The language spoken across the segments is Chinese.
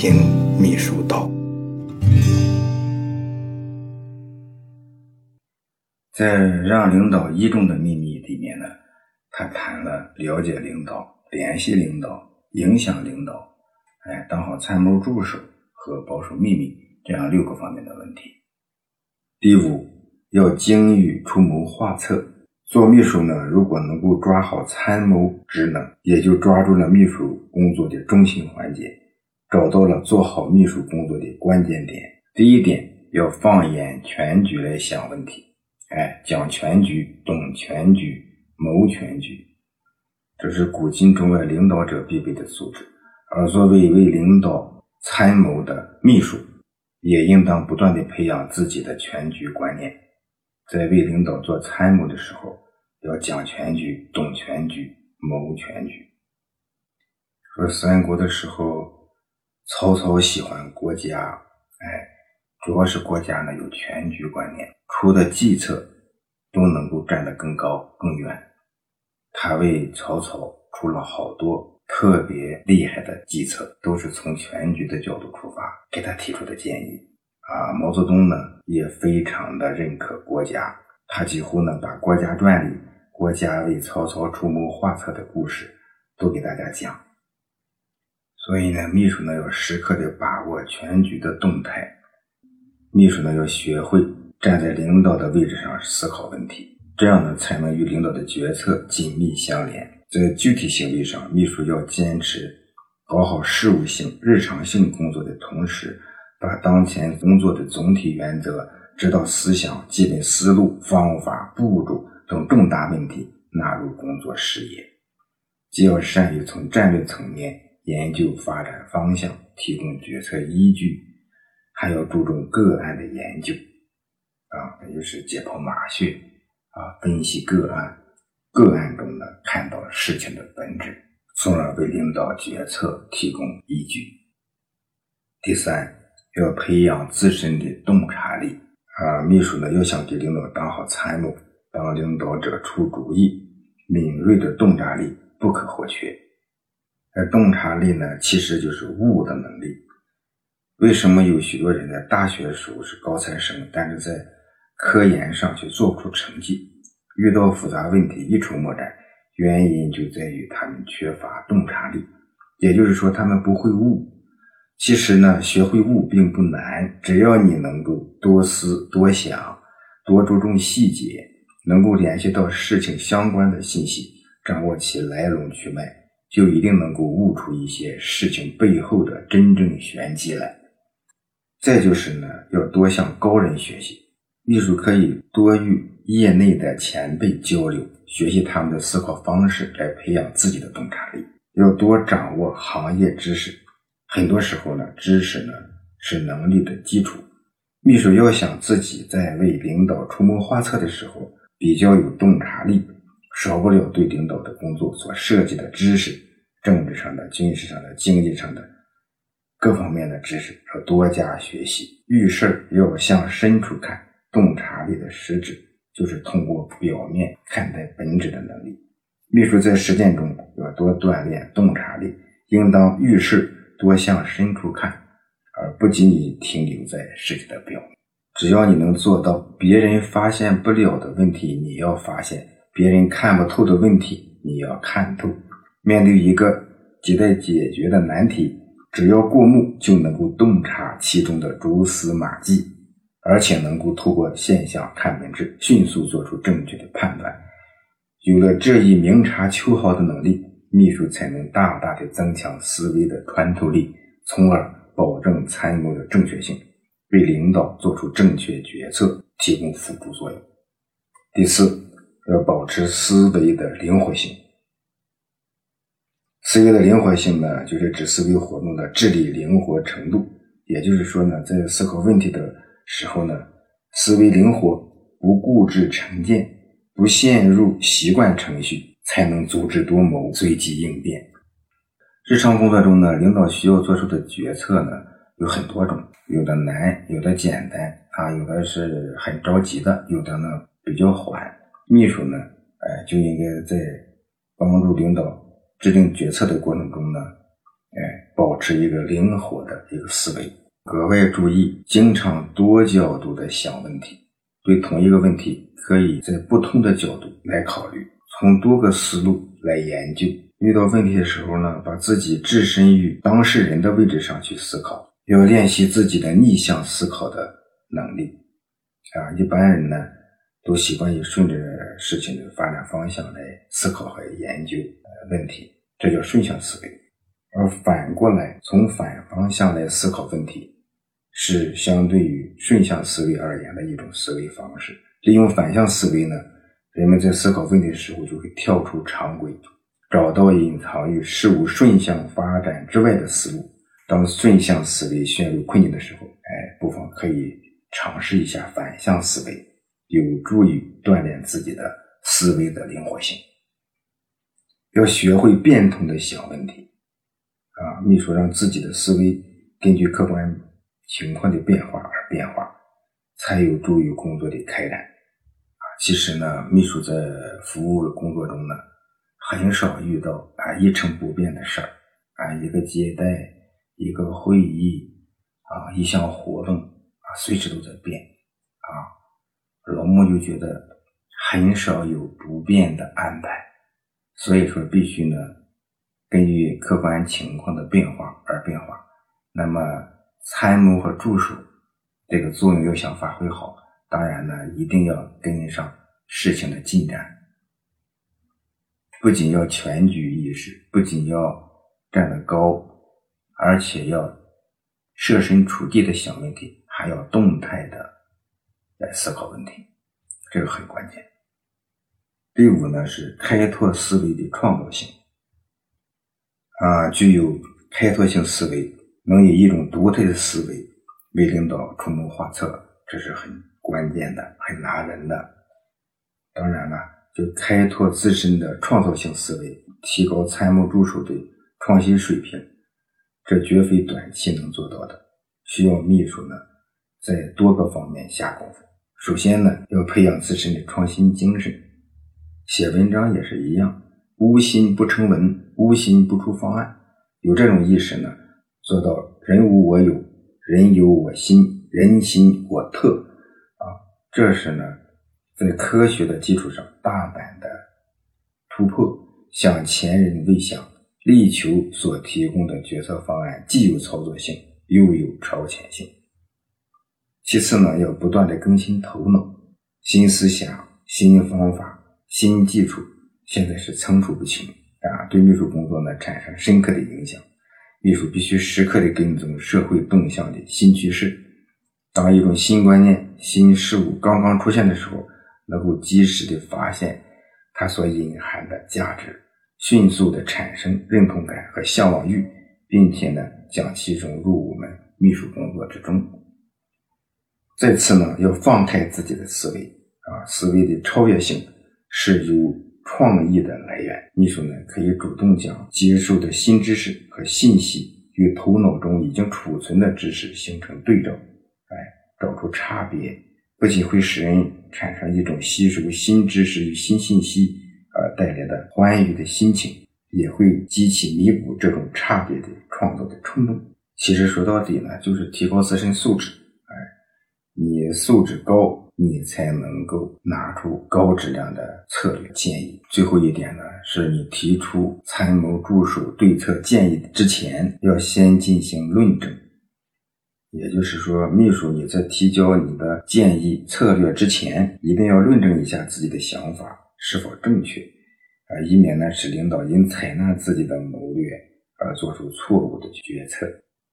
听秘书道。在《让领导倚重的秘密》里面呢，他谈了了解领导、联系领导、影响领导，哎，当好参谋助手和保守秘密这样六个方面的问题。第五，要精于出谋划策。做秘书呢，如果能够抓好参谋职能，也就抓住了秘书工作的中心环节，找到了做好秘书工作的关键点。第一点，要放眼全局来想问题，哎，讲全局、懂全局、谋全局，这是古今中外领导者必备的素质。而作为为领导参谋的秘书，也应当不断的培养自己的全局观念。在为领导做参谋的时候，要讲全局、懂全局、谋全局。说三国的时候，曹操喜欢郭嘉，哎，主要是郭嘉呢有全局观念，出的计策都能够站得更高更远。他为曹操出了好多特别厉害的计策，都是从全局的角度出发给他提出的建议。啊，毛泽东呢也非常的认可郭嘉，他几乎呢把《郭家传》里郭嘉为曹操出谋划策的故事都给大家讲。所以呢，秘书呢要时刻的把握全局的动态，秘书呢要学会站在领导的位置上思考问题，这样呢才能与领导的决策紧密相连。在具体行为上，秘书要坚持搞好事务性、日常性工作的同时。把当前工作的总体原则、指导思想、基本思路、方法、步骤等重大问题纳入工作视野，既要善于从战略层面研究发展方向，提供决策依据，还要注重个案的研究，啊，也就是解剖马穴，啊，分析个案，个案中呢看到事情的本质，从而为领导决策提供依据。第三。要培养自身的洞察力啊！秘书呢，要想给领导当好参谋，当领导者出主意，敏锐的洞察力不可或缺。而洞察力呢，其实就是悟的能力。为什么有许多人在大学时候是高材生，但是在科研上却做不出成绩，遇到复杂问题一筹莫展？原因就在于他们缺乏洞察力，也就是说，他们不会悟。其实呢，学会悟并不难，只要你能够多思多想，多注重细节，能够联系到事情相关的信息，掌握其来龙去脉，就一定能够悟出一些事情背后的真正玄机来。再就是呢，要多向高人学习，秘书可以多与业内的前辈交流，学习他们的思考方式，来培养自己的洞察力。要多掌握行业知识。很多时候呢，知识呢是能力的基础。秘书要想自己在为领导出谋划策的时候比较有洞察力，少不了对领导的工作所涉及的知识，政治上的、军事上的、经济上的各方面的知识要多加学习。遇事要向深处看，洞察力的实质就是通过表面看待本质的能力。秘书在实践中要多锻炼洞察力，应当遇事。多向深处看，而不仅仅停留在事情的表面。只要你能做到别人发现不了的问题，你要发现；别人看不透的问题，你要看透。面对一个亟待解决的难题，只要过目就能够洞察其中的蛛丝马迹，而且能够透过现象看本质，迅速做出正确的判断。有了这一明察秋毫的能力。秘书才能大大的增强思维的穿透力，从而保证参谋的正确性，为领导做出正确决策提供辅助作用。第四，要保持思维的灵活性。思维的灵活性呢，就是指思维活动的智力灵活程度。也就是说呢，在思考问题的时候呢，思维灵活，不固执成见，不陷入习惯程序。才能足智多谋、随机应变。日常工作中呢，领导需要做出的决策呢有很多种，有的难，有的简单啊，有的是很着急的，有的呢比较缓。秘书呢，哎，就应该在帮助领导制定决策的过程中呢，哎，保持一个灵活的一个思维，格外注意，经常多角度的想问题，对同一个问题可以在不同的角度来考虑，从多个思路来研究。遇到问题的时候呢，把自己置身于当事人的位置上去思考，要练习自己的逆向思考的能力。啊，一般人呢都习惯于顺着事情的发展方向来思考和研究问题，这叫顺向思维。而反过来，从反方向来思考问题，是相对于顺向思维而言的一种思维方式。利用反向思维呢，人们在思考问题的时候就会跳出常规，找到隐藏于事物顺向发展之外的思路。当顺向思维陷入困境的时候，哎，不妨可以尝试一下反向思维，有助于锻炼自己的思维的灵活性。要学会变通的想问题。啊，秘书让自己的思维根据客观情况的变化而变化，才有助于工作的开展。啊，其实呢，秘书在服务的工作中呢，很少遇到啊一成不变的事儿。啊，一个接待，一个会议，啊，一项活动，啊，随时都在变。老穆就觉得很少有不变的安排，所以说必须呢。根据客观情况的变化而变化，那么参谋和助手这个作用要想发挥好，当然呢，一定要跟上事情的进展，不仅要全局意识，不仅要站得高，而且要设身处地的想问题，还要动态的来思考问题，这个很关键。第五呢是开拓思维的创造性。啊，具有开拓性思维，能以一种独特的思维为领导出谋划策，这是很关键的，很拿人的。当然了，就开拓自身的创造性思维，提高参谋助手的创新水平，这绝非短期能做到的，需要秘书呢在多个方面下功夫。首先呢，要培养自身的创新精神，写文章也是一样。无心不成文，无心不出方案。有这种意识呢，做到人无我有，人有我心，人心我特啊。这是呢，在科学的基础上大胆的突破，向前人未想，力求所提供的决策方案既有操作性，又有超前性。其次呢，要不断的更新头脑，新思想、新方法、新技术。现在是层出不穷啊，对秘书工作呢产生深刻的影响。秘书必须时刻的跟踪社会动向的新趋势。当一种新观念、新事物刚刚出现的时候，能够及时的发现它所隐含的价值，迅速的产生认同感和向往欲，并且呢将其融入我们秘书工作之中。再次呢，要放开自己的思维啊，思维的超越性是由。创意的来源，秘书呢可以主动将接受的新知识和信息与头脑中已经储存的知识形成对照，哎，找出差别，不仅会使人产生一种吸收新知识与新信息而带来的欢愉的心情，也会激起弥补这种差别的创造的冲动。其实说到底呢，就是提高自身素质，素质高。你才能够拿出高质量的策略建议。最后一点呢，是你提出参谋助手对策建议之前，要先进行论证。也就是说，秘书你在提交你的建议策略之前，一定要论证一下自己的想法是否正确，啊，以免呢使领导因采纳自己的谋略而做出错误的决策。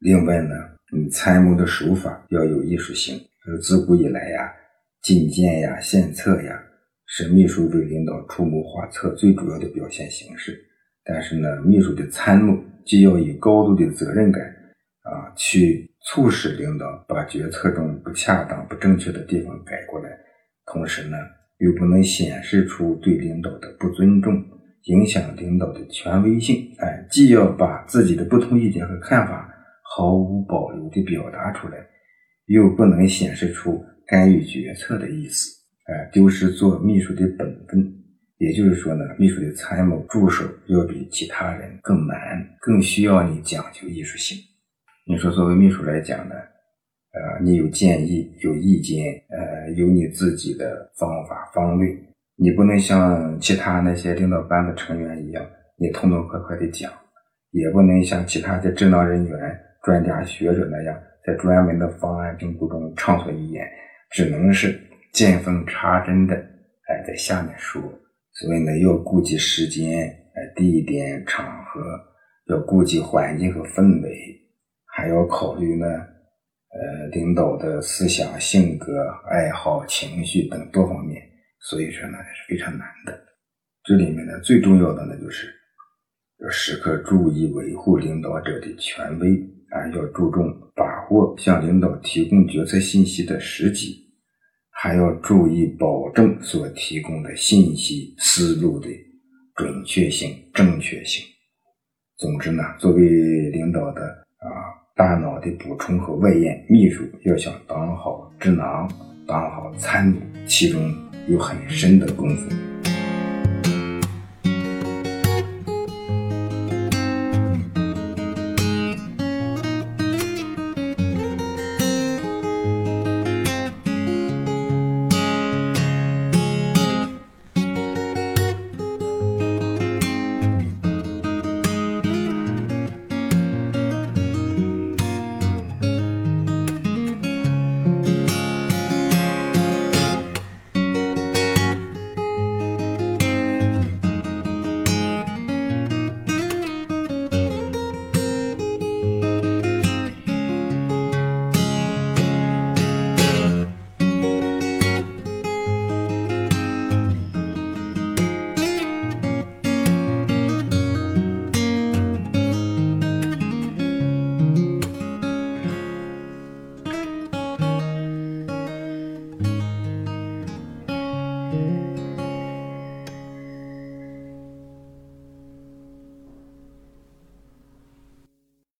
另外呢，你参谋的手法要有艺术性。自古以来呀。进谏呀，献策呀，是秘书为领导出谋划策最主要的表现形式。但是呢，秘书的参谋既要以高度的责任感啊，去促使领导把决策中不恰当、不正确的地方改过来，同时呢，又不能显示出对领导的不尊重，影响领导的权威性。哎，既要把自己的不同意见和看法毫无保留地表达出来，又不能显示出。干预决策的意思，哎，丢失做秘书的本分，也就是说呢，秘书的参谋助手要比其他人更难，更需要你讲究艺术性。你说作为秘书来讲呢，呃，你有建议、有意见，呃，有你自己的方法方位，你不能像其他那些领导班子成员一样，你痛痛快快的讲，也不能像其他的职能人员、专家学者那样，在专门的方案评估中畅所欲言，只能是见缝插针的，哎，在下面说。所以呢，要顾及时间、呃地点、场合，要顾及环境和氛围，还要考虑呢，呃，领导的思想、性格、爱好、情绪等多方面。所以说呢，是非常难的。这里面呢，最重要的呢，就是要时刻注意维护领导者的权威啊，要注重把握向领导提供决策信息的时机。还要注意保证所提供的信息思路的准确性、正确性。总之呢，作为领导的啊大脑的补充和外延秘书，要想当好智囊、当好参谋，其中有很深的功夫。